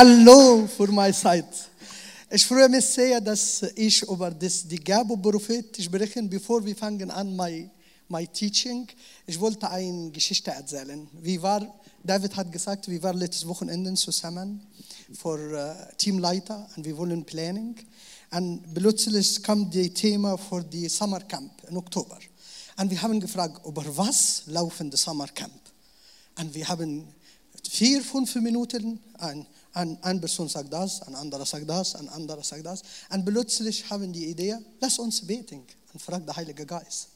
Hallo für meine Zeit. Ich freue mich sehr, dass ich über das, die Gabe Prophet sprechen, bevor wir fangen an my, my teaching. Ich wollte eine Geschichte erzählen. Wie war, David hat gesagt, wir waren letztes Wochenende zusammen für uh, Teamleiter und wir wollen Planning. Und plötzlich kam das Thema für die Summer Camp im Oktober. Und wir haben gefragt, über was laufen die Summer Camp? Und wir haben vier, fünf Minuten, ein, ein, eine Person sagt das, ein anderer sagt das, ein anderer sagt das. Und plötzlich haben die Idee, lass uns beten und fragt der Heilige Geist.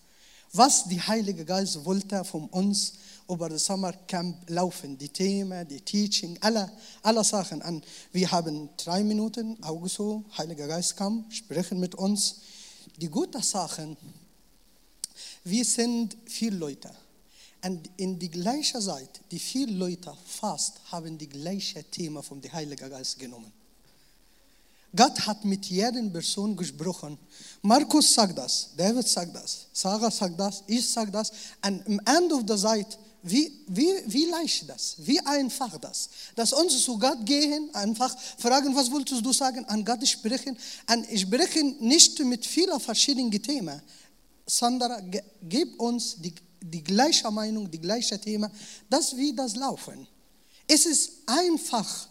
Was der Heilige Geist wollte von uns über das Sommercamp laufen, die Themen, die Teaching, alle, alle Sachen. Und wir haben drei Minuten, Augen so, Heiliger Geist kam, sprechen mit uns. Die guten Sachen, wir sind viele Leute. Und in die gleiche Zeit, die viele Leute fast haben die gleiche Thema vom Heiligen Geist genommen. Gott hat mit jeder Person gesprochen. Markus sagt das, David sagt das, Sarah sagt das, ich sage das. Und am Ende der Zeit, wie, wie, wie leicht das, wie einfach das. Dass uns zu Gott gehen, einfach fragen, was wolltest du sagen, an Gott sprechen. Und ich spreche nicht mit vielen verschiedenen Themen, sondern gib uns die die gleiche Meinung, die gleiche Thema, dass wir das laufen. Es ist einfach.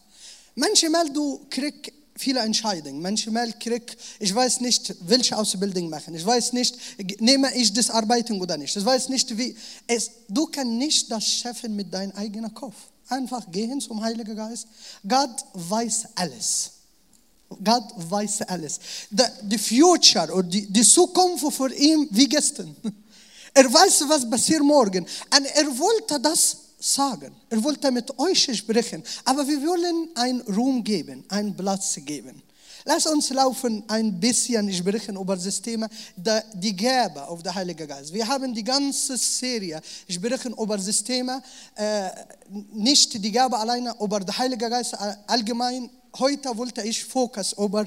Manchmal du kriegst viele Entscheidungen. Manchmal krieg ich weiß nicht, welche Ausbildung machen. Ich weiß nicht, nehme ich das Arbeiten oder nicht. Ich weiß nicht, wie es. Du kannst nicht das schaffen mit deinem eigenen Kopf. Einfach gehen zum Heiligen Geist. Gott weiß alles. Gott weiß alles. The, the future oder die, die Zukunft für ihn wie gestern. Er weiß, was passiert morgen. Und er wollte das sagen. Er wollte mit euch sprechen. Aber wir wollen einen Raum geben, einen Platz geben. Lass uns laufen ein bisschen sprechen über das Thema die Gabe auf der Heilige Geist. Wir haben die ganze Serie sprechen über das Thema äh, nicht die Gabe alleine, über den Heiligen Geist allgemein. Heute wollte ich Fokus über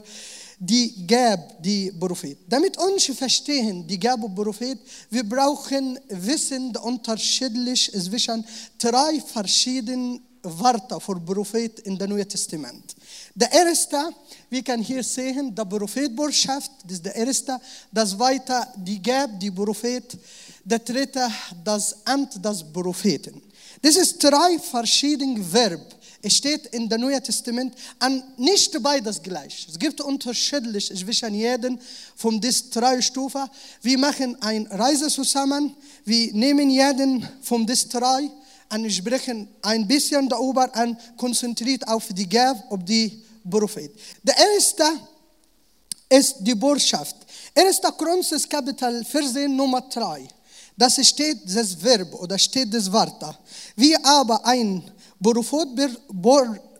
die Gab, die Prophet. Damit uns verstehen, die Gab Prophet, wir brauchen Wissen unterschiedlich zwischen drei verschiedenen Wörter für Prophet in dem Neuen Testament. Der erste, wir können hier sehen, der Prophetbotschaft, das ist der erste. Das zweite, die Gab, die Prophet. Der dritte, das Amt des Propheten. Das ist drei verschiedene Verben es steht in der Neuen Testament an nicht beides gleich. Es gibt unterschiedlich zwischen jedem von diesen drei Stufen. Wir machen eine Reise zusammen. Wir nehmen jeden von diesen drei und sprechen ein bisschen darüber und konzentriert auf die Gabe, auf die Prophet. Der erste ist die Botschaft. 1. Chronicles Kapitel 14 Nummer 3. Das steht das Verb oder steht das Wort. Wie aber ein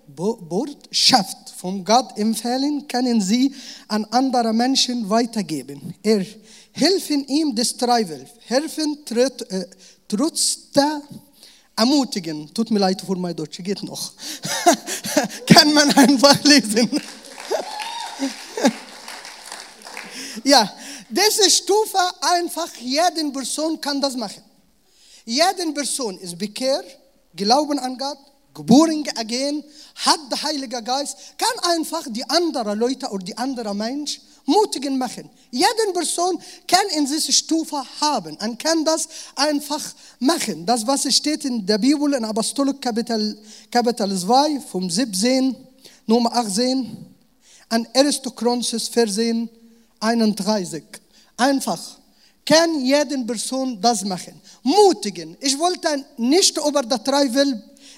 Botschaft von Gott empfehlen, können sie an andere Menschen weitergeben. Er helfen ihm das Treiben, helfen äh, trotz der ermutigen. Tut mir leid für mein Deutsch, geht noch. Kann man einfach lesen. ja, diese Stufe einfach, jede Person kann das machen. Jede Person ist bekehrt, glauben an Gott, geboren again, hat der Heilige Geist, kann einfach die anderen Leute oder die anderen Menschen mutigen machen. Jede Person kann in diese Stufe haben und kann das einfach machen. Das, was steht in der Bibel in Apostolik Kapitel, Kapitel 2 vom 17, Nummer 18 an 1. Chronicles 14, 31. Einfach kann jede Person das machen. Mutigen. Ich wollte nicht über das drei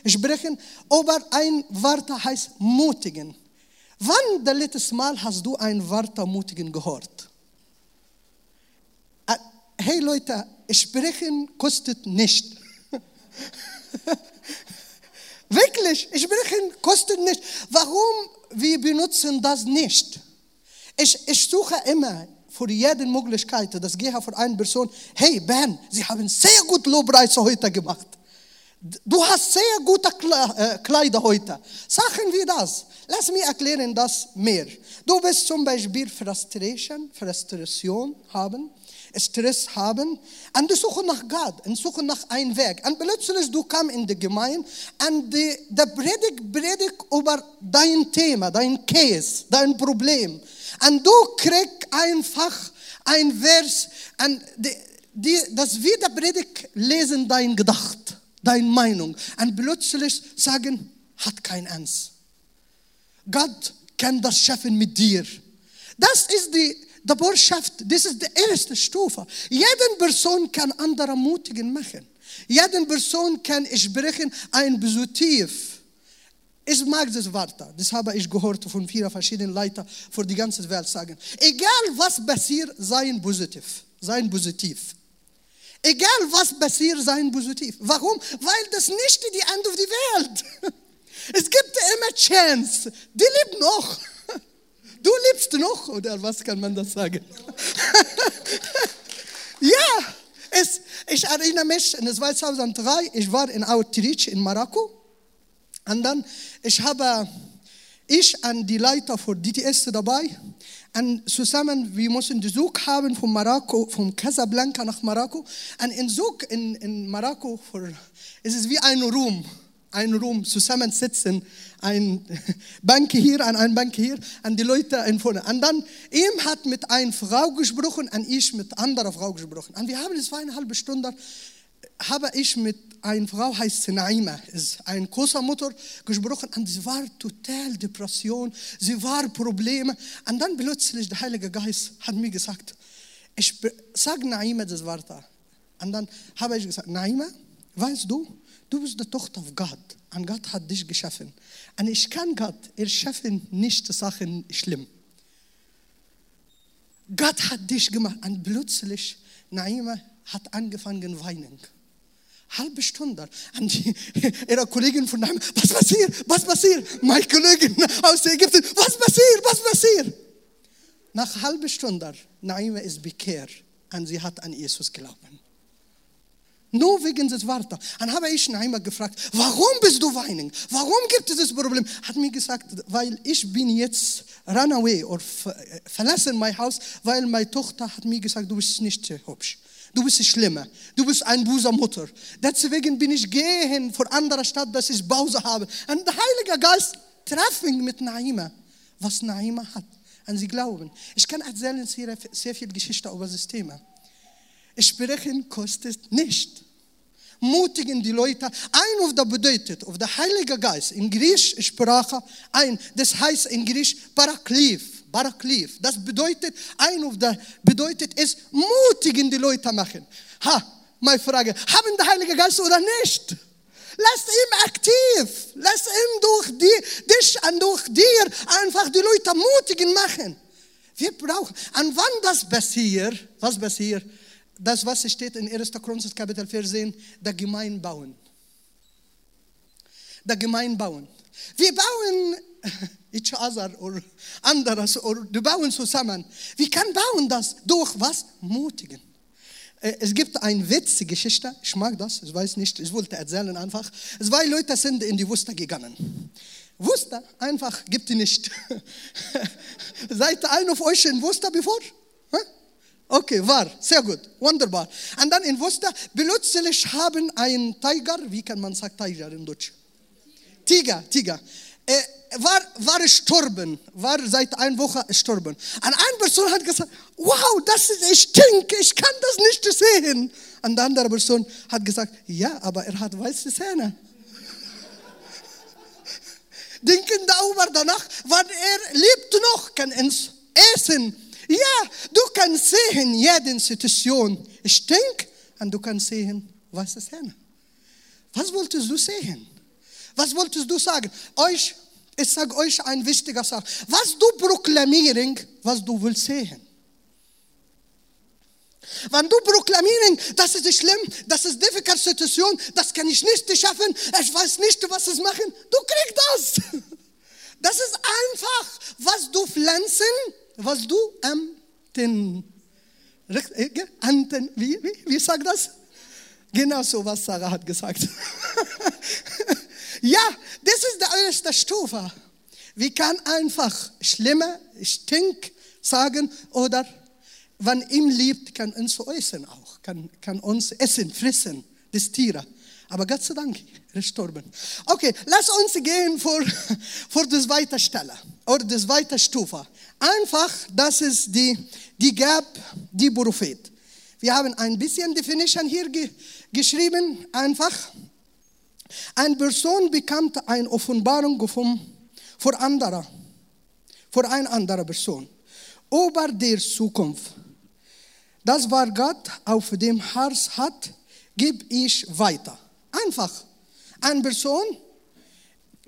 sprechen über ein Wort heißt mutigen. Wann das letzte Mal hast du ein Wort mutigen gehört? Äh, hey Leute, sprechen kostet nicht. Wirklich, sprechen kostet nicht. Warum wir benutzen das nicht? Ich, ich suche immer für jede Möglichkeit, das gehe für eine Person, hey Ben, Sie haben sehr gut Lobpreis heute gemacht. Du hast sehr gute äh, Kleider heute. Sagen wir das. Lass mich erklären das mehr. Du wirst zum Beispiel Frustration, Frustration haben. Stress haben und die suchen nach Gott und suchen nach einem Weg. Und plötzlich du kommst in die Gemeinde und der predigt, predigt über dein Thema, dein Case, dein Problem. Und du kriegst einfach ein Vers und die, die, das wieder predigt lesen dein Gedacht, deine Meinung. Und plötzlich sagen, hat kein Ernst. Gott kann das schaffen mit dir. Das ist die, die Botschaft, das ist die erste Stufe. Jede Person kann andere mutigen machen. Jede Person kann sprechen ein Positiv. Ich mag das Wort. Das habe ich gehört von vielen verschiedenen Leuten für die ganze Welt sagen. Egal was passiert, sein positiv. Sein positiv. Egal was passiert, sein positiv. Warum? Weil das nicht die Ende der Welt. Es gibt immer Chance. Die lebt noch. Du lebst noch, oder was kann man das sagen? ja, es, ich erinnere mich, in 2003, ich war in Outreach in Marokko. Und dann, ich habe, ich und die Leiter von DTS dabei. Und zusammen, wir mussten den Zug haben von Marokko, von Casablanca nach Marokko. Und in Zug in, in Marokko, für, es ist wie ein Raum ein Raum zusammensitzen, ein Bank hier, an ein Bank hier, an die Leute in vorne. Und dann, ihm hat mit einer Frau gesprochen und ich mit anderer Frau gesprochen. Und wir haben zweieinhalb Stunden, habe ich mit einer Frau, heißt Naima, ist ein großer Mutter, gesprochen und sie war total Depression, sie war Probleme. Und dann plötzlich der Heilige Geist hat mir gesagt, ich sag Naima das Wort. Und dann habe ich gesagt, Naima, weißt du, Du bist die Tochter von Gott und Gott hat dich geschaffen. Und ich kann Gott erschaffen nicht Sachen schlimm. Gott hat dich gemacht und plötzlich Naima hat angefangen weinen. Halbe Stunde. Und ihre Kollegin von Naima, was passiert? Was passiert? Meine Kollegin aus Ägypten, was passiert? Was passiert? Nach halbe Stunde, Naima ist bekehrt und sie hat an Jesus glauben. Nur wegen des Wortes. Dann habe ich Naima gefragt, warum bist du weinen? Warum gibt es das Problem? Hat mir gesagt, weil ich bin jetzt run away oder verlassen mein Haus, weil meine Tochter hat mir gesagt, du bist nicht hübsch. Du bist schlimmer. Du bist ein böser Mutter. Deswegen bin ich gehen vor anderer Stadt, dass ich Pause habe. Und der Heilige Geist treffen mit Naima, was Naima hat. Und sie glauben. Ich kann erzählen sehr, sehr viel Geschichte über das Thema. Sprechen kostet nicht. Mutigen die Leute. Ein auf der bedeutet, auf der Heilige Geist, in Griechisch Sprache, ein, das heißt in Griechisch Paraklev. Paraklev. Das bedeutet, ein auf der bedeutet es, mutigen die Leute machen. Ha, meine Frage, haben der Heilige Geist oder nicht? Lass ihn aktiv. Lass ihn durch die, dich und durch dir einfach die Leute mutigen machen. Wir brauchen, und wann das passiert, was passiert? das, was steht in 1. Korinther Kapitel 14, der Gemein bauen. Der Gemein bauen. Wir bauen each other oder anderes oder wir bauen zusammen. Wir können bauen das durch was? Mutigen. Äh, es gibt eine witzige Geschichte, ich mag das, ich weiß nicht, ich wollte erzählen einfach. Zwei Leute sind in die Wüste gegangen. Wüste einfach gibt es nicht. Seid einer von euch in Wüste bevor? Okay, war, sehr gut, wunderbar. Und dann in Wuster, plötzlich haben ein Tiger, wie kann man sagen Tiger in Deutsch? Tiger, Tiger. War, war gestorben, war seit einer Woche gestorben. Und eine Person hat gesagt, wow, das ist, ich stink, ich kann das nicht sehen. Und die andere Person hat gesagt, ja, aber er hat weiße Zähne. Denken darüber danach, wann er lebt noch, kann ins essen ja, du kannst sehen, jede Situation stinkt und du kannst sehen, was ist hin. Was wolltest du sehen? Was wolltest du sagen? Euch, ich sage euch ein wichtiger Sache. Was du proklamieren, was du willst sehen. Wenn du proklamieren, das ist schlimm, das ist eine difficult Situation, das kann ich nicht schaffen, ich weiß nicht, was ich machen, du kriegst das. Das ist einfach, was du pflanzen, was du den, an den wie, wie, wie sagt das? Genau so, was Sarah hat gesagt. ja, das ist die erste Stufe. Wir können einfach schlimme, stink sagen oder wenn ihm liebt, kann uns essen auch, kann, kann uns essen, fressen, das Tiere. Aber Gott sei Dank, gestorben. Okay, lass uns gehen vor, vor die zweite Stelle oder die zweite Stufe. Einfach, das ist die, die Gab, die Prophet. Wir haben ein bisschen Definition hier ge, geschrieben, einfach. Eine Person bekommt eine Offenbarung vom, vor anderer, vor einer anderen Person über der Zukunft. Das, was Gott auf dem Herz hat, gebe ich weiter. Einfach. Eine Person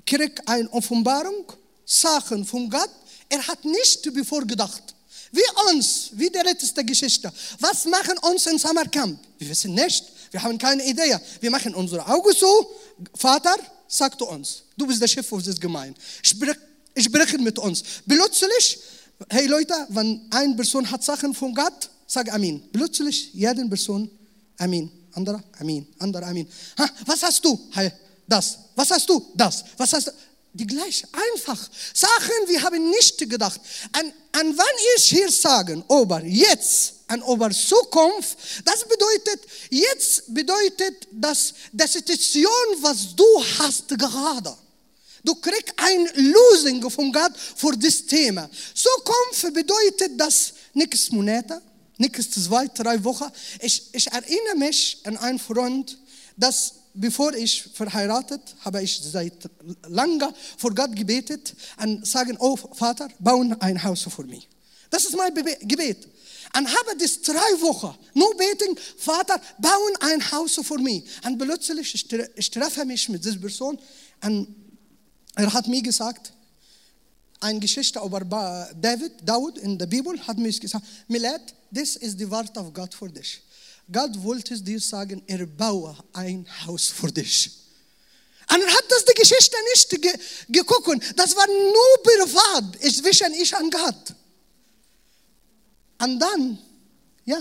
kriegt eine Offenbarung, Sachen von Gott. Er hat nicht bevor gedacht. Wie uns, wie die letzte Geschichte. Was machen uns in Samarkand? Wir wissen nicht. Wir haben keine Idee. Wir machen unsere Augen so. Vater, sag uns, du bist der Chef unseres Gemeinde. Sprich, sprechen mit uns. Plötzlich, hey Leute, wenn eine Person hat Sachen von Gott, sag Amin. Plötzlich, jede Person, Amin anderer, Amin, anderer, Amin. Ha, was hast du? Das. Was hast du? Das. Was hast du? Die gleich, einfach. Sachen, wir haben nicht gedacht. An, an wann ich hier sagen, über jetzt, an über Zukunft, das bedeutet, jetzt bedeutet das, die Situation, was du hast gerade. Du kriegst ein Lösung von Gott für das Thema. Zukunft bedeutet das nichts Monate, nächste zwei, drei Wochen. Ich, ich erinnere mich an einen Freund, dass bevor ich verheiratet, habe ich seit langer vor Gott gebetet und sagen, oh Vater, bauen ein Haus für mich. Das ist mein Gebet. Und habe das drei Wochen nur beten, Vater, bauen ein Haus für mich. Und plötzlich ich treffe mich mit dieser Person und er hat mir gesagt, eine Geschichte über David, Daud in der Bibel, hat mir gesagt, Milad, das ist die Wort auf Gott für dich. Gott wollte dir sagen, er baue ein Haus für dich. Und er hat das die Geschichte nicht ge geguckt. Das war nur privat, zwischen ich und Gott. Und dann, ja,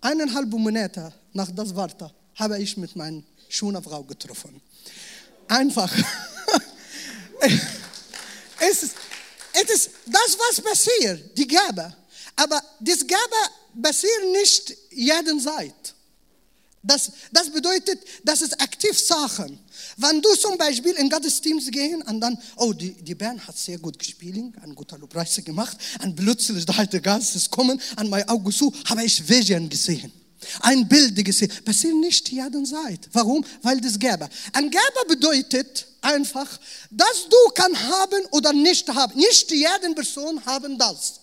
eineinhalb Monate nach das Wort habe ich mit meiner schönen Frau getroffen. Einfach. es ist, es ist das, was passiert, die Gabe. Aber das Gabe passiert nicht jeden Zeit. Das, das bedeutet, das ist aktiv Sachen. Wenn du zum Beispiel in Gottesdienst gehen und dann, oh, die, die Band hat sehr gut gespielt, ein guter Lobpreis gemacht, und plötzlich der Heilige Geist ist kommen, an mein Auge zu, habe ich Vision gesehen. Ein Bild gesehen. Passiert nicht jeden Zeit. Warum? Weil das Gabe. Ein Gabe bedeutet einfach, dass du kann haben oder nicht haben. Nicht jede Person haben das.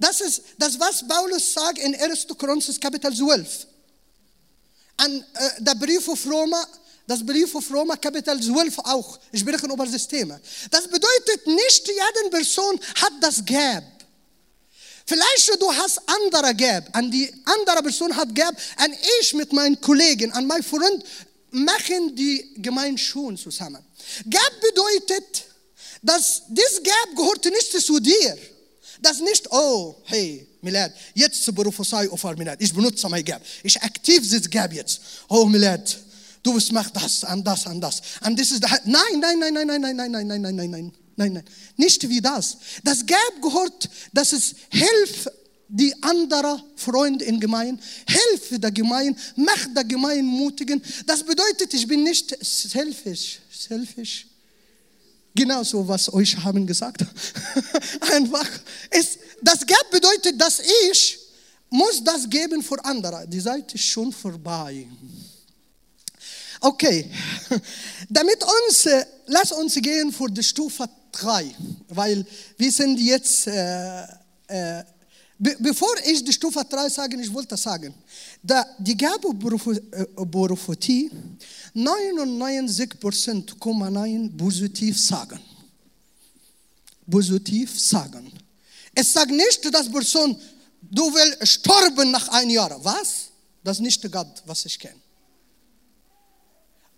Das ist das, was Paulus sagt in 1. Korinther Kapitel 12. An äh, der Brief auf Roma, das Brief auf Roma Kapitel 12 auch. Ich spreche über das Thema. Das bedeutet, nicht jede Person hat das Gab. Vielleicht du hast andere Gab, an die andere Person hat Gab, und ich mit meinen Kollegen, an meinen Freund machen die Gemeinschaft zusammen. Gab bedeutet, dass das Gab gehört nicht zu dir. Das nicht, oh, hey, Milad, jetzt Prophezei auf Milad. Ich benutze mein Gab. Ich aktiv das Gab jetzt. Oh, Milad, du machst das und das und das. Und das ist, nein, nein, nein, nein, nein, nein, nein, nein, nein, nein, nein, nein, nein, nein. Nicht wie das. Das Gab gehört, dass es hilft, die andere Freunde in Gemeinde, helfe der Gemeinde, mach der Gemeinde mutigen. Das bedeutet, ich bin nicht selfish, selfish. Genauso, was euch haben gesagt. Einfach. Es, das Geld bedeutet, dass ich muss das geben für andere. Die Zeit ist schon vorbei. Okay, damit uns, äh, lass uns gehen für die Stufe 3, weil wir sind jetzt, äh, äh, be bevor ich die Stufe 3 sage, ich wollte sagen, da die Gabe Prophetie 99,9% positiv sagen. Positiv sagen. Es sagt nicht, dass Person, du willst sterben nach einem Jahr. Was? Das ist nicht Gott, was ich kenne.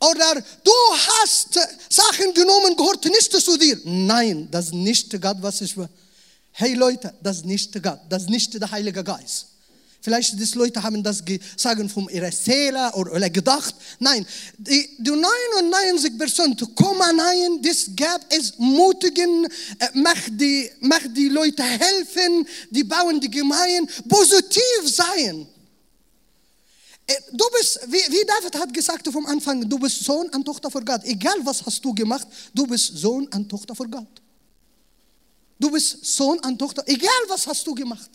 Oder du hast Sachen genommen, gehört nicht zu dir. Nein, das ist nicht Gott, was ich will. Hey Leute, das ist nicht Gott, das ist nicht der Heilige Geist. Vielleicht die Leute haben das gesagt von ihrer Seele oder, gedacht. Nein, die, die 99 Prozent rein, das gab es mutigen, äh, macht die, macht die Leute helfen, die bauen die Gemeinden, positiv sein. Äh, du bist, wie David hat gesagt vom Anfang, du bist Sohn und Tochter von Gott. Egal was hast du gemacht, du bist Sohn und Tochter von Gott. Du bist Sohn und Tochter, egal was hast du gemacht.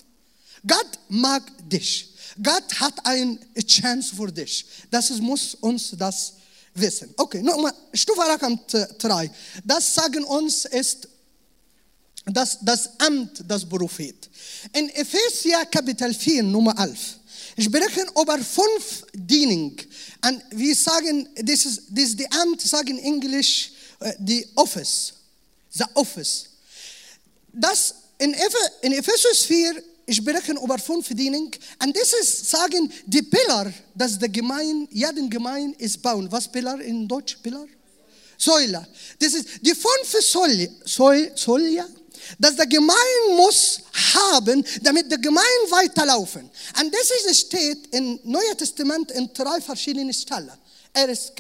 Gott mag dich. Gott hat eine Chance für dich. Das muss uns das wissen. Okay, nochmal, Stufe Rakam 3. Das sagen uns ist das, das Amt des Prophet. In Epheser Kapitel 4, Nummer 11 sprechen über fünf Dienungen. Und wir sagen, das ist, das ist die Amt, sagen in Englisch, die Office. The Office. Das in, in Ephesus 4 sprechen über fünf Dienungen. Und das ist, sagen, die Pillar, dass der Gemein, jeden Gemein ist bauen. Was Pillar in Deutsch? Pillar? Säule. Das ist die fünf Säule, dass der Gemein muss haben, damit der Gemein weiterlaufen. Und das ist, steht im Neuen Testament in drei verschiedenen Stellen. Erst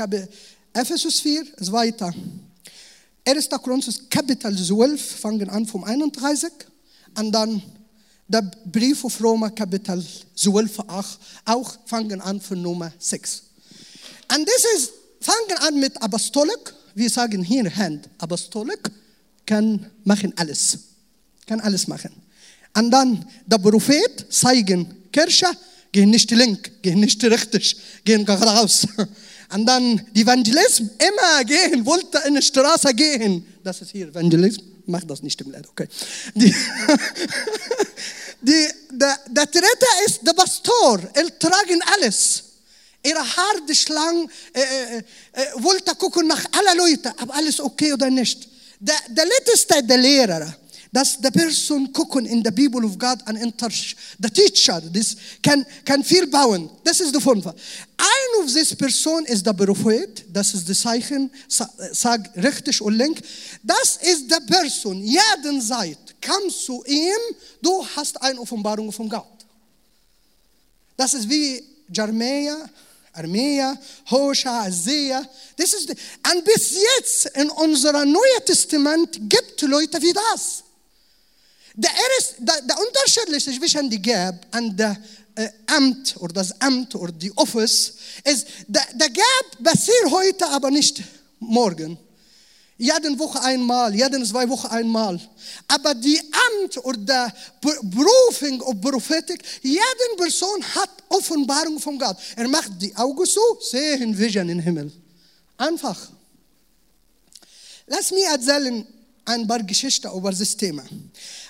Ephesus 4, ist weiter. 1. Korinther Kapitel 12, fangen an vom 31. Und dann der Brief auf Roma Kapitel 12, auch fangen an von Nummer 6. Und das ist, fangen an mit Apostolik. Wir sagen hier Hand, Apostolik kann machen alles. Kann alles machen. Und dann der Prophet zeigen, Kirche, gehen nicht link, gehen nicht richtig, gehen geradeaus. Und dann die Evangelism, immer gehen, wollte in die Straße gehen. Das ist hier Evangelism, mach das nicht im Leid, okay. Die, die, der, der dritte ist der Pastor, er tragen alles. Ihre harte Schlange äh, äh, äh, wollte gucken nach aller Leute, ob alles okay oder nicht. Der, der letzte, der Lehrer, dass der Person gucken in der Bibel of God and enter the teacher, this kann, kann viel bauen. Das ist der Fünfer. Ein of this Person ist der Prophet, das ist das Zeichen, sag richtig und link. Das ist der Person, jeden Zeit, komm zu ihm, du hast eine Offenbarung von Gott. Das ist wie Jeremia, Armea, Hosha, Isaiah. Und bis jetzt in unserem Neuen Testament gibt es Leute wie das. Der, erste, der, der Unterschied zwischen die Gab und der äh, Amt oder das Amt oder die Office ist, der, der Gab passiert heute, aber nicht morgen. Jede Woche einmal, jede zwei Wochen einmal. Aber die Amt oder Berufung oder Prophetik, jede Person hat Offenbarung von Gott. Er macht die Augen zu, sehen Vision im Himmel. Einfach. Lass mich erzählen ein paar Geschichten über das Thema.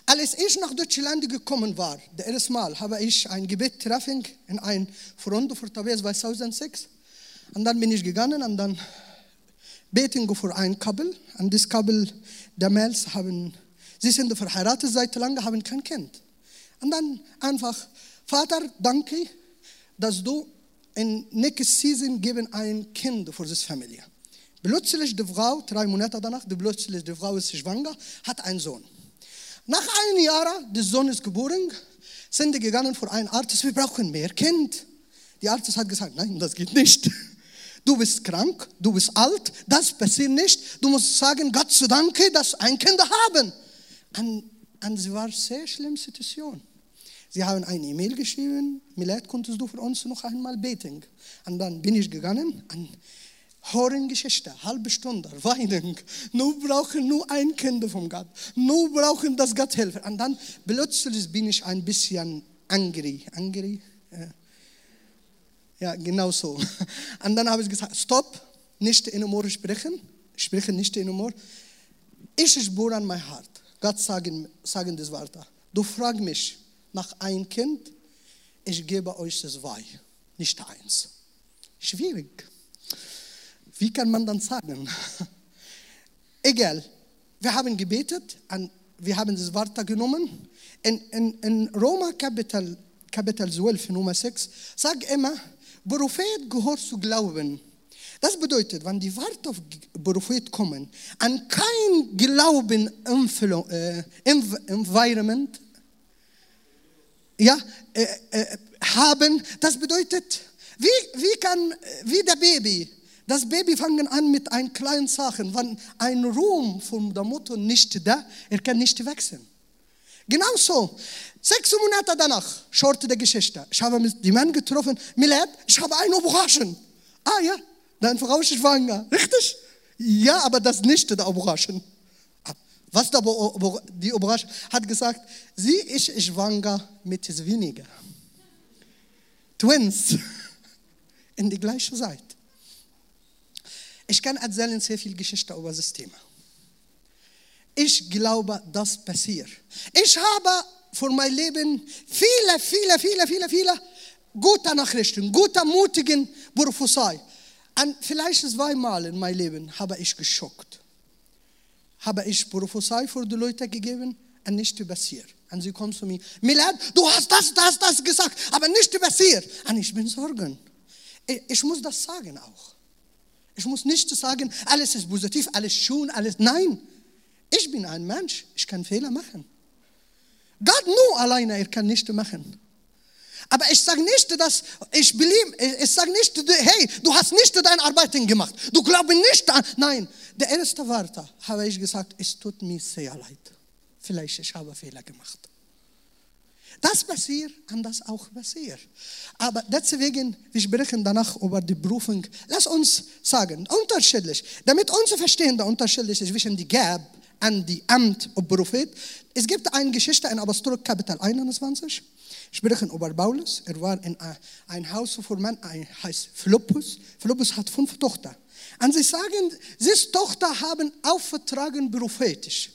Als ich nach Deutschland gekommen war, das erste Mal, habe ich ein Gebet treffen in ein Freund für Tabes 2006. Und dann bin ich gegangen und dann beten für ein Couple. Und das Couple damals haben, sie sind verheiratet seit lange, haben kein Kind. Und dann einfach, Vater, danke, dass du in nächster Season geben ein Kind für diese Familie. Plötzlich die Frau, drei Monate danach, plötzlich die Frau ist schwanger, hat einen Sohn. Nach einem Jahr, der Sohn ist geboren, sind die gegangen vor einem Arzt, wir brauchen mehr Kind. Die Arzt hat gesagt, nein, das geht nicht. Du bist krank, du bist alt, das passiert nicht. Du musst sagen, Gott sei Dank, dass ein Kind haben. Und, und sie war eine sehr schlimme Situation. Sie haben eine E-Mail geschrieben, Milad, konntest du für uns noch einmal beten? Und dann bin ich gegangen und hören Geschichte, halbe Stunde, weinen. Nur brauchen nur ein Kind von Gott. Nur brauchen, dass Gott hilft. Und dann plötzlich bin ich ein bisschen angry. Angry? Ja. Ja, genau so. Und dann habe ich gesagt, stopp, nicht in Humor sprechen, sprechen nicht in Humor. Ich spüre an mein Herz. Gott sagen, sagen das Wörter. Du fragst mich nach ein Kind, ich gebe euch zwei, nicht eins. Schwierig. Wie kann man dann sagen? Egal. Wir haben gebetet wir haben das Wort genommen. In, in, in Roma Kapitel, Kapitel 12, Nummer 6, sagt immer, Prophet gehört zu glauben. Das bedeutet, wenn die Worte auf Prophet kommen, an kein Glauben äh, Environment, ja, äh, äh, haben, das bedeutet, wie, wie kann, wie der Baby, das Baby fangen an mit ein kleinen Sachen. Wenn ein Ruhm von der Mutter nicht da, er kann nicht wachsen. Genauso, sechs Monate danach, schaute der Geschichte. Ich habe die Mann getroffen, Milad, ich habe eine Überraschung. Ah ja, deine Frau ist schwanger. Richtig? Ja, aber das nicht der Überraschung. Was der, die Überraschung hat gesagt, sie ist schwanger mit weniger. Twins. In die gleiche Zeit. Ich kann erzählen sehr viel Geschichte über das Thema. Ich glaube, das passiert. Ich habe für mein Leben viele, viele, viele, viele, viele gute Nachrichten, gute, mutigen Prophezei. Und vielleicht zweimal in meinem Leben habe ich geschockt. Habe ich Prophezei für die Leute gegeben und nicht passiert. Und sie kommen zu mir, Milad, du hast das, das, das gesagt, aber nicht passiert. Und ich bin Sorgen. Ich muss das sagen auch. Ich muss nicht sagen, alles ist positiv, alles schön, alles. Nein, ich bin ein Mensch, ich kann Fehler machen. Gott nur alleine, er kann nicht machen. Aber ich sage nicht, dass ich beliebe, ich sage nicht, hey, du hast nicht deine Arbeiten gemacht. Du glaubst nicht an. Nein, der erste Wort habe ich gesagt, es tut mir sehr leid. Vielleicht ich habe Fehler gemacht. Das passiert und das auch passiert. Aber deswegen, wir sprechen danach über die Berufung. Lass uns sagen, unterschiedlich, damit uns verstehen, der Unterschied ist zwischen die Gab und die Amt und Prophet. Es gibt eine Geschichte in Apostolik Kapitel 21. Sprechen über Paulus. Er war in ein Haus von Mann, heißt Philippus. Philippus hat fünf Tochter. Und sie sagen, diese Tochter haben aufgetragen prophetisch.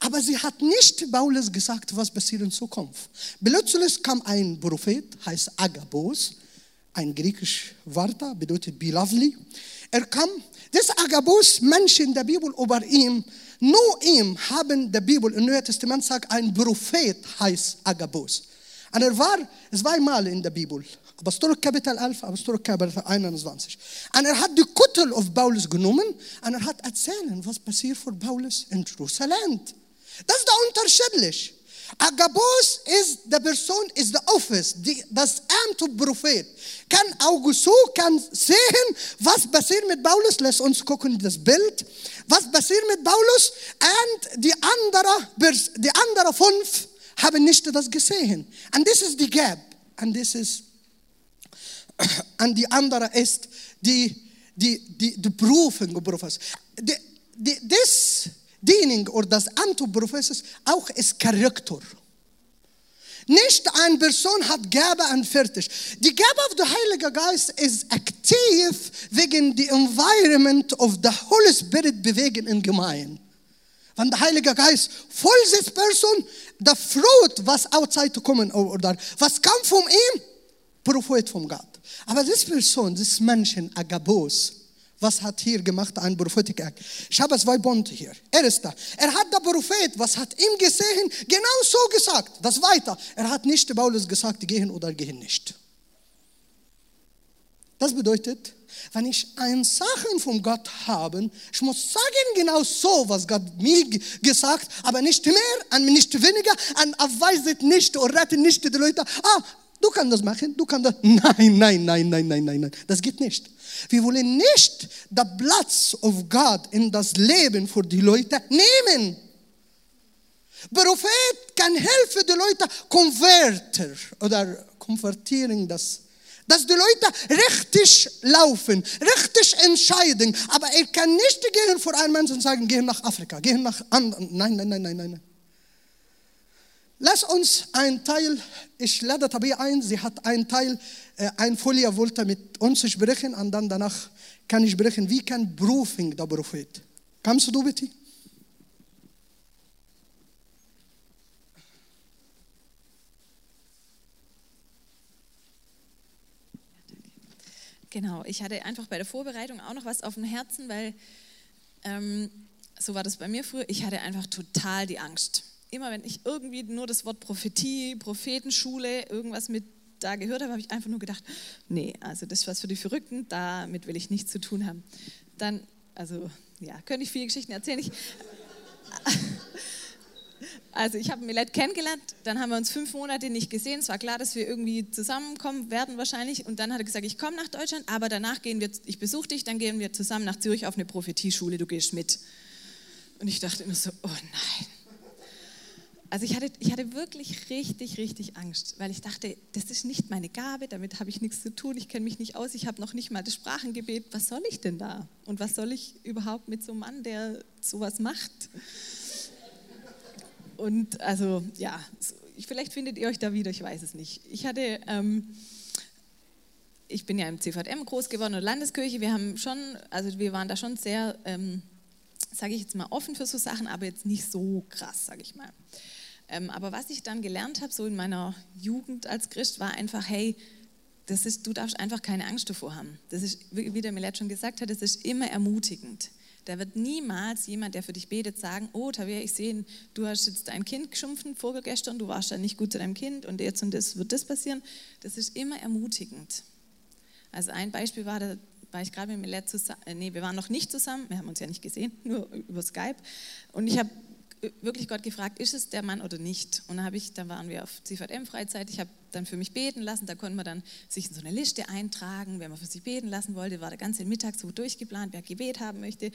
Aber sie hat nicht Paulus gesagt, was passiert in Zukunft. Plötzlich kam ein Prophet, heißt Agabos, ein griechisch Wort, bedeutet belovely. Er kam, das Agabos, Menschen der Bibel über ihm, nur ihm haben der Bibel im Neuen Testament sagt, ein Prophet heißt Agabos. Und er war zweimal in der Bibel. Apostolik Kapitel 11, Apostolik Kapitel 21. Und er hat die Kuttel auf Paulus genommen und er hat erzählt, was passiert für Paulus in Jerusalem. Das ist der unterschiedlich. Agabus ist die Person, ist der Office, die, das Amt des Prophet. Kann August kann sehen, was passiert mit Paulus. Lass uns gucken das Bild. Was passiert mit Paulus? Und die anderen, die anderen fünf haben nicht das gesehen. Und das ist die Gap. Und das ist, und die andere ist die, die, die, die Berufung. Die, die, das Dienung oder das Amt des Professors auch ist Charakter. Nicht eine Person hat Gabe und fertig. Die Gabe auf der Heilige Geist ist aktiv wegen dem Environment of the Holy Spirit bewegen in Gemeinden. Wenn der Heilige Geist voll ist Person, der Fruit, was outside kommen oder was kam von ihm, Prophet von Gott. Aber diese Person, diese Menschen, Agabos, was hat hier gemacht ein Prophetik? Ich habe zwei Bunte hier. Erster, er hat der Prophet, was hat ihm gesehen, genau so gesagt. Das weiter. Er hat nicht Paulus gesagt, gehen oder gehen nicht. Das bedeutet, wenn ich ein Sachen von Gott habe, ich muss sagen genau so, was Gott mir gesagt, aber nicht mehr und nicht weniger und erweist nicht und rettet nicht die Leute. Ah, du kannst das machen, du kannst das. Nein, nein, nein, nein, nein, nein, nein. Das geht nicht. Wir wollen nicht den Platz of Gott in das Leben für die Leute nehmen. Prophet kann helfen, die Leute konvertieren oder konvertieren das. Dass die Leute richtig laufen, richtig entscheiden. Aber er kann nicht gehen vor einem Menschen und sagen, gehen nach Afrika, gehen nach anderen. Nein, nein, nein, nein, nein. Lass uns ein Teil, ich lade Tabia ein, sie hat ein Teil, äh, ein Folie wollte mit uns sprechen und dann danach kann ich sprechen, wie kann Berufung der Prophet. Kannst du bitte? Genau, ich hatte einfach bei der Vorbereitung auch noch was auf dem Herzen, weil ähm, so war das bei mir früher. Ich hatte einfach total die Angst immer wenn ich irgendwie nur das Wort Prophetie, Prophetenschule, irgendwas mit da gehört habe, habe ich einfach nur gedacht, nee, also das ist was für die Verrückten, damit will ich nichts zu tun haben. Dann, also ja, könnte ich viele Geschichten erzählen. Ich, Also ich habe Millet kennengelernt, dann haben wir uns fünf Monate nicht gesehen. Es war klar, dass wir irgendwie zusammenkommen werden wahrscheinlich. Und dann hat er gesagt, ich komme nach Deutschland, aber danach gehen wir, ich besuche dich, dann gehen wir zusammen nach Zürich auf eine Prophetieschule, du gehst mit. Und ich dachte immer so, oh nein. Also ich hatte, ich hatte wirklich richtig, richtig Angst, weil ich dachte, das ist nicht meine Gabe, damit habe ich nichts zu tun, ich kenne mich nicht aus, ich habe noch nicht mal das Sprachengebet. Was soll ich denn da? Und was soll ich überhaupt mit so einem Mann, der sowas macht? Und also ja, vielleicht findet ihr euch da wieder, ich weiß es nicht. Ich hatte, ähm, ich bin ja im CVM groß geworden und Landeskirche. Wir haben schon, also wir waren da schon sehr, ähm, sage ich jetzt mal, offen für so Sachen, aber jetzt nicht so krass, sage ich mal. Ähm, aber was ich dann gelernt habe, so in meiner Jugend als Christ, war einfach, hey, das ist, du darfst einfach keine Angst davor haben. Das ist, wie der Millet schon gesagt hat, das ist immer ermutigend. Da wird niemals jemand, der für dich betet, sagen, oh Tabea, ich sehe, du hast jetzt dein Kind geschumpfen vorgestern, du warst dann nicht gut zu deinem Kind und jetzt und das wird das passieren. Das ist immer ermutigend. Also ein Beispiel war, da war ich gerade mit Millet zusammen, äh, nee, wir waren noch nicht zusammen, wir haben uns ja nicht gesehen, nur über Skype. Und ich habe wirklich Gott gefragt, ist es der Mann oder nicht? Und dann, ich, dann waren wir auf CVM-Freizeit, ich habe dann für mich beten lassen, da konnte man dann sich in so eine Liste eintragen, wer man für sich beten lassen wollte, war der ganze Mittag so durchgeplant, wer Gebet haben möchte.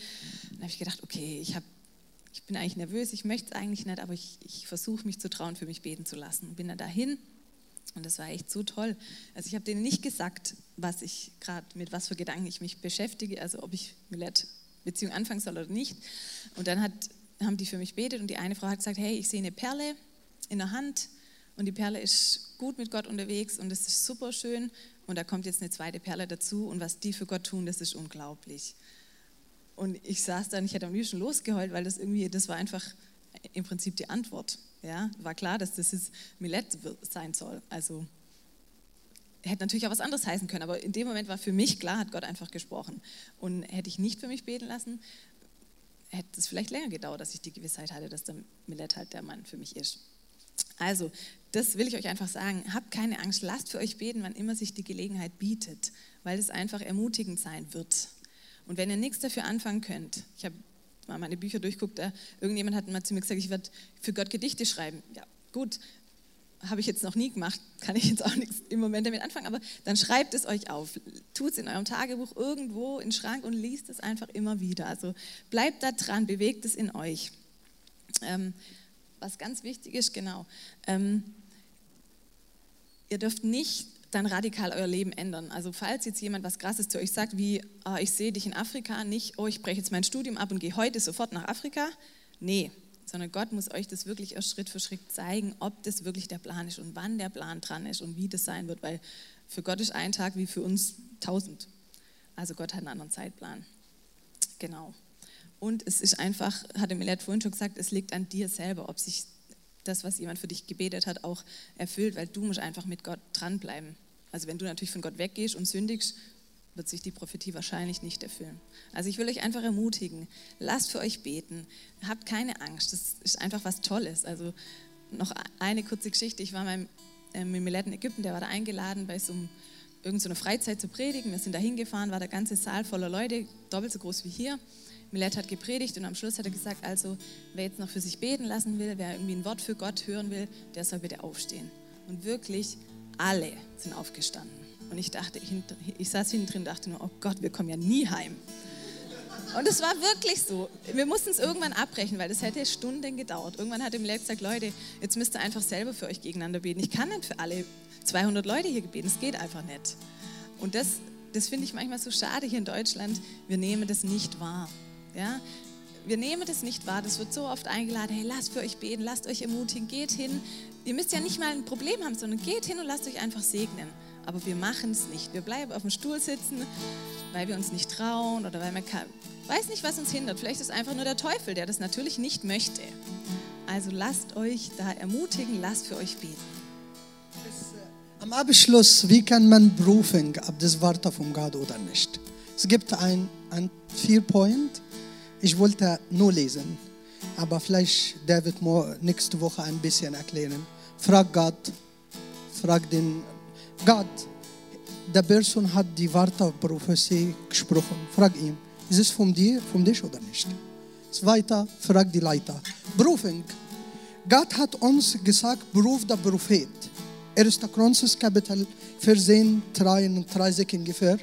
Dann habe ich gedacht, okay, ich, hab, ich bin eigentlich nervös, ich möchte es eigentlich nicht, aber ich, ich versuche mich zu trauen, für mich beten zu lassen. Bin dann dahin und das war echt so toll. Also ich habe denen nicht gesagt, was ich gerade, mit was für Gedanken ich mich beschäftige, also ob ich mit Beziehung anfangen soll oder nicht. Und dann hat haben die für mich betet und die eine Frau hat gesagt, hey, ich sehe eine Perle in der Hand und die Perle ist gut mit Gott unterwegs und es ist super schön und da kommt jetzt eine zweite Perle dazu und was die für Gott tun, das ist unglaublich. Und ich saß da und ich hätte am liebsten losgeheult, weil das irgendwie, das war einfach im Prinzip die Antwort. Ja, war klar, dass das jetzt Millet sein soll. Also hätte natürlich auch was anderes heißen können, aber in dem Moment war für mich klar, hat Gott einfach gesprochen. Und hätte ich nicht für mich beten lassen, hätte es vielleicht länger gedauert, dass ich die Gewissheit hatte, dass der Millet halt der Mann für mich ist. Also, das will ich euch einfach sagen. Habt keine Angst, lasst für euch beten, wann immer sich die Gelegenheit bietet, weil es einfach ermutigend sein wird. Und wenn ihr nichts dafür anfangen könnt, ich habe mal meine Bücher durchguckt, irgendjemand hat mal zu mir gesagt, ich werde für Gott Gedichte schreiben. Ja, gut, habe ich jetzt noch nie gemacht, kann ich jetzt auch nichts im Moment damit anfangen, aber dann schreibt es euch auf, tut es in eurem Tagebuch irgendwo in den Schrank und liest es einfach immer wieder. Also bleibt da dran, bewegt es in euch. Ähm, was ganz wichtig ist, genau, ähm, ihr dürft nicht dann radikal euer Leben ändern. Also falls jetzt jemand was Krasses zu euch sagt, wie, oh, ich sehe dich in Afrika, nicht, oh, ich breche jetzt mein Studium ab und gehe heute sofort nach Afrika. Nee, sondern Gott muss euch das wirklich erst Schritt für Schritt zeigen, ob das wirklich der Plan ist und wann der Plan dran ist und wie das sein wird, weil für Gott ist ein Tag wie für uns tausend. Also Gott hat einen anderen Zeitplan. Genau. Und es ist einfach, hatte Millet vorhin schon gesagt, es liegt an dir selber, ob sich das, was jemand für dich gebetet hat, auch erfüllt, weil du musst einfach mit Gott dranbleiben. Also wenn du natürlich von Gott weggehst und sündigst, wird sich die Prophetie wahrscheinlich nicht erfüllen. Also ich will euch einfach ermutigen, lasst für euch beten, habt keine Angst, das ist einfach was Tolles. Also noch eine kurze Geschichte, ich war mal äh, mit Milet in Ägypten, der war da eingeladen bei so einem irgendeine so Freizeit zu predigen. Wir sind da hingefahren, war der ganze Saal voller Leute, doppelt so groß wie hier. Milet hat gepredigt und am Schluss hat er gesagt, also wer jetzt noch für sich beten lassen will, wer irgendwie ein Wort für Gott hören will, der soll bitte aufstehen. Und wirklich alle sind aufgestanden. Und ich dachte, ich, ich saß hinten drin und dachte nur, oh Gott, wir kommen ja nie heim. Und es war wirklich so. Wir mussten es irgendwann abbrechen, weil das hätte Stunden gedauert. Irgendwann hat im Lehrer gesagt, Leute, jetzt müsst ihr einfach selber für euch gegeneinander beten. Ich kann nicht für alle 200 Leute hier beten, es geht einfach nicht. Und das, das finde ich manchmal so schade hier in Deutschland. Wir nehmen das nicht wahr. Ja? Wir nehmen das nicht wahr. Das wird so oft eingeladen, hey, lasst für euch beten, lasst euch ermutigen, geht hin. Ihr müsst ja nicht mal ein Problem haben, sondern geht hin und lasst euch einfach segnen aber wir machen es nicht. Wir bleiben auf dem Stuhl sitzen, weil wir uns nicht trauen oder weil man kann, weiß nicht, was uns hindert. Vielleicht ist es einfach nur der Teufel, der das natürlich nicht möchte. Also lasst euch da ermutigen, lasst für euch beten. Äh, am Abschluss, wie kann man prüfen, ob das Wort von Gott oder nicht? Es gibt ein, ein vier Point. Ich wollte nur lesen, aber vielleicht David nächste Woche ein bisschen erklären. Frag Gott, frag den Gott, der Person hat die Worte Prophetie gesprochen. Frag ihn, ist es von dir, von dich oder nicht? Zweiter, frag die Leiter. Prüfung. Gott hat uns gesagt, beruf der Prophet. 1. Chronicles Kapitel 14, 33 ungefähr.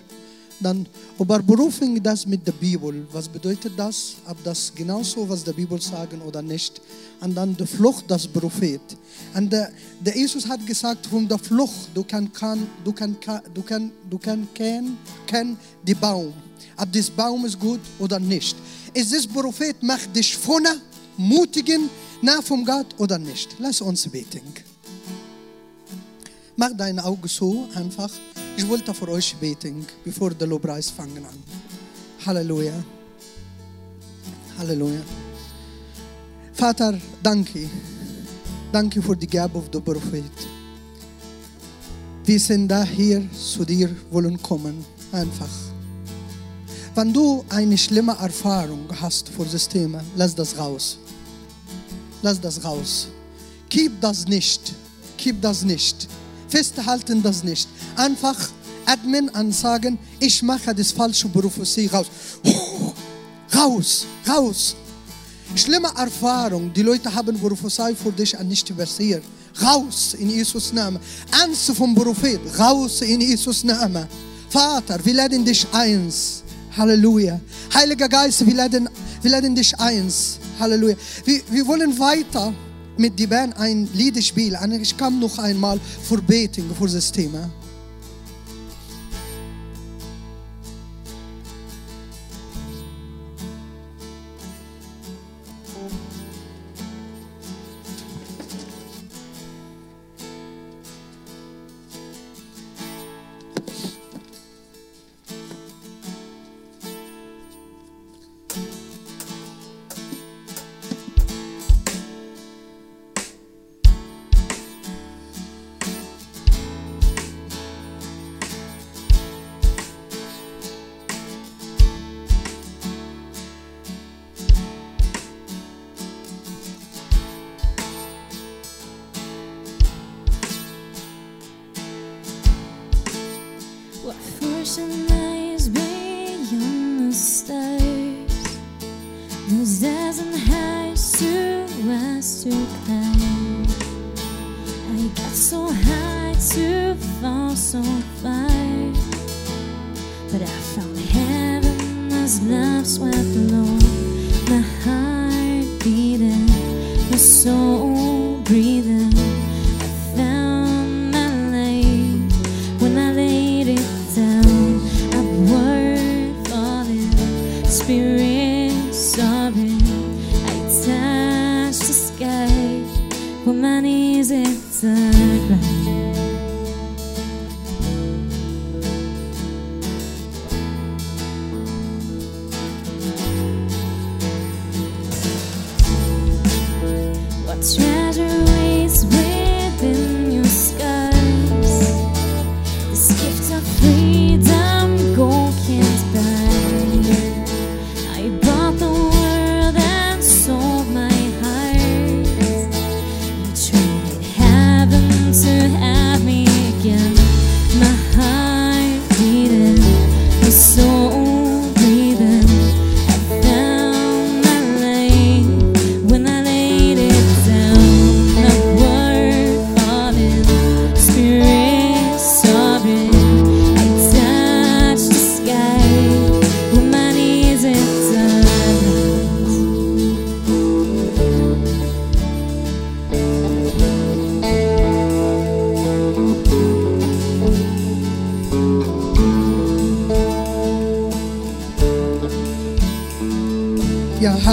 Dann über Berufung das mit der Bibel. Was bedeutet das? Ob das genauso, was der Bibel sagen oder nicht? Und dann die Flucht des Prophet. Und der, der Jesus hat gesagt, von der Flucht, du kann, kann, du kann, du kann, du kann, kennen, kennen die Baum. Ob das Baum ist gut oder nicht. Ist das Prophet macht dich vorne, mutigen, nah vom Gott oder nicht? Lass uns beten. Mach deine Augen so einfach. Ich wollte für euch beten, bevor der Lobpreis fangen an. Halleluja. Halleluja. Vater, danke. Danke für die Gabe der Prophet. Wir sind da hier zu dir wollen kommen. Einfach. Wenn du eine schlimme Erfahrung hast für das Thema, lass das raus. Lass das raus. Gib das nicht. Gib das nicht. Festhalten das nicht. Einfach atmen und sagen, ich mache das falsche Prophezie raus. Raus, raus. Schlimme Erfahrung. Die Leute haben Prophezei für dich und nicht passiert. Raus in Jesus Namen. Angst vom Prophet. Raus in Jesus Namen. Vater, wir laden dich eins. Halleluja. Heiliger Geist, wir laden, wir laden dich eins. Halleluja. Wir, wir wollen weiter mit der Band ein Lied spielen. Ich kann noch einmal vorbeten für das Thema.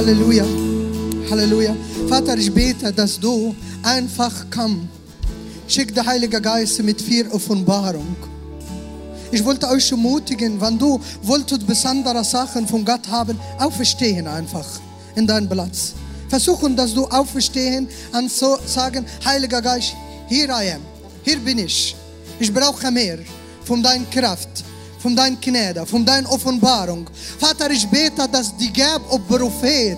Halleluja. Halleluja. Vater, ich bete, dass du einfach komm. Schick der Heilige Geist mit viel Offenbarung. Ich wollte euch ermutigen, wenn du wolltest besondere Sachen von Gott haben, aufstehen einfach in deinem Platz. Versuchen, dass du aufstehen und so sagen, Heiliger Geist, hier I am, hier bin ich. Ich brauche mehr von deiner Kraft, von deiner Gnade, von deiner Offenbarung. Vater, ich bete, dass die Gabe ob Prophet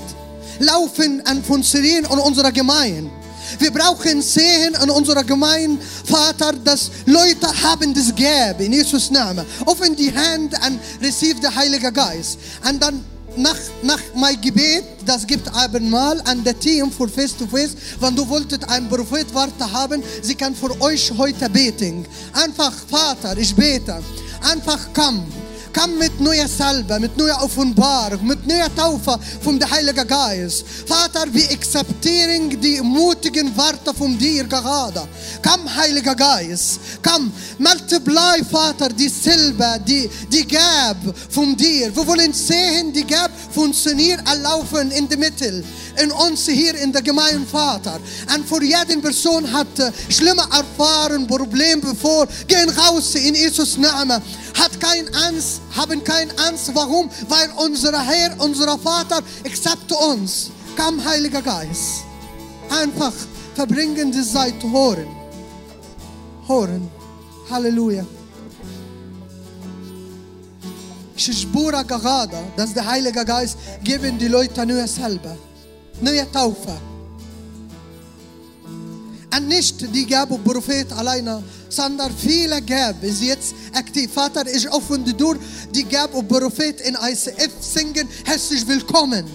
laufen und funktionieren in unserer Gemeinde. Wir brauchen sehen in unserer Gemeinde, Vater, dass Leute haben das Gabe in Jesus Namen. Offen die Hand und receive den Heiligen Geist. Und dann nach, nach mein Gebet, das gibt Abendmahl an der Team für Face to Face. Wenn du wolltet einen Prophet warte haben, sie kann für euch heute beten. Einfach, Vater, ich bete. Einfach komm. Komm mit neuer Salbe, mit neuer Offenbarung, mit neuer Taufe vom der Heilige Geist. Vater, wir akzeptieren die mutigen Worte von dir gerade. Komm, Heiliger Geist, komm, multiply, Vater, die Silbe, die, die Gab von dir. Wir wollen sehen, die Gab funktioniert laufen in der Mitte. In uns hier in der Gemeinde, Vater. Und für jede Person hat äh, schlimme Erfahrungen, Probleme bevor, gehen raus in Jesus Name hat kein Angst, haben kein Angst. Warum? Weil unser Herr, unser Vater akzeptiert uns. Komm, Heiliger Geist. Einfach verbringen die Zeit hören. Hören. Halleluja. Ich spüre gerade, dass der Heilige Geist geben die Leute neue Salbe, neue Taufe. Und nicht die Gabe Prophet alleine, sondern viele Gabe ist jetzt aktiv. Vater, ich öffne die Tür, die Gabe Prophet in ICF singen, herzlich willkommen.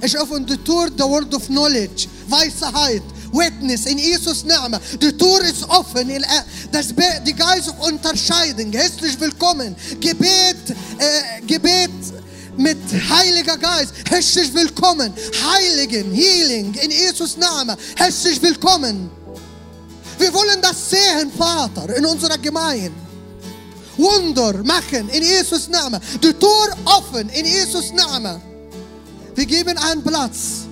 Ich öffne die Tür, the Word of Knowledge, Weisheit, Witness in Jesus Name. Die Tür ist offen, äh, das, Be- die Geist Unterscheidung, herzlich willkommen. Gebet, äh, Gebet mit Heiliger Geist, herzlich willkommen. Heiligen, Healing in Jesus Name, herzlich willkommen. Wir wollen das sehen, Vater, in unserer Gemeinde. Wunder machen in Jesus Namen. Die Tür offen in Jesus Namen. Wir geben einen Platz.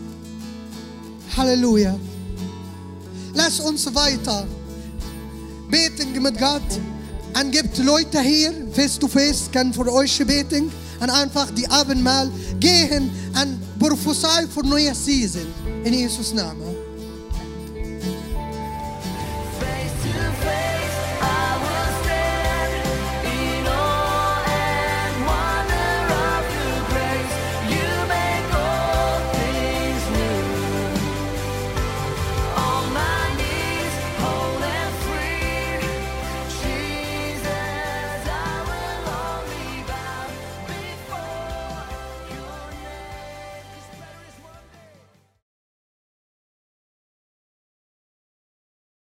Halleluja. Lass uns weiter beten mit Gott. Und gibt Leute hier, face to face, kann für euch beten. Und einfach die Abendmahl gehen und prophezei für neue Season. In Jesus Namen.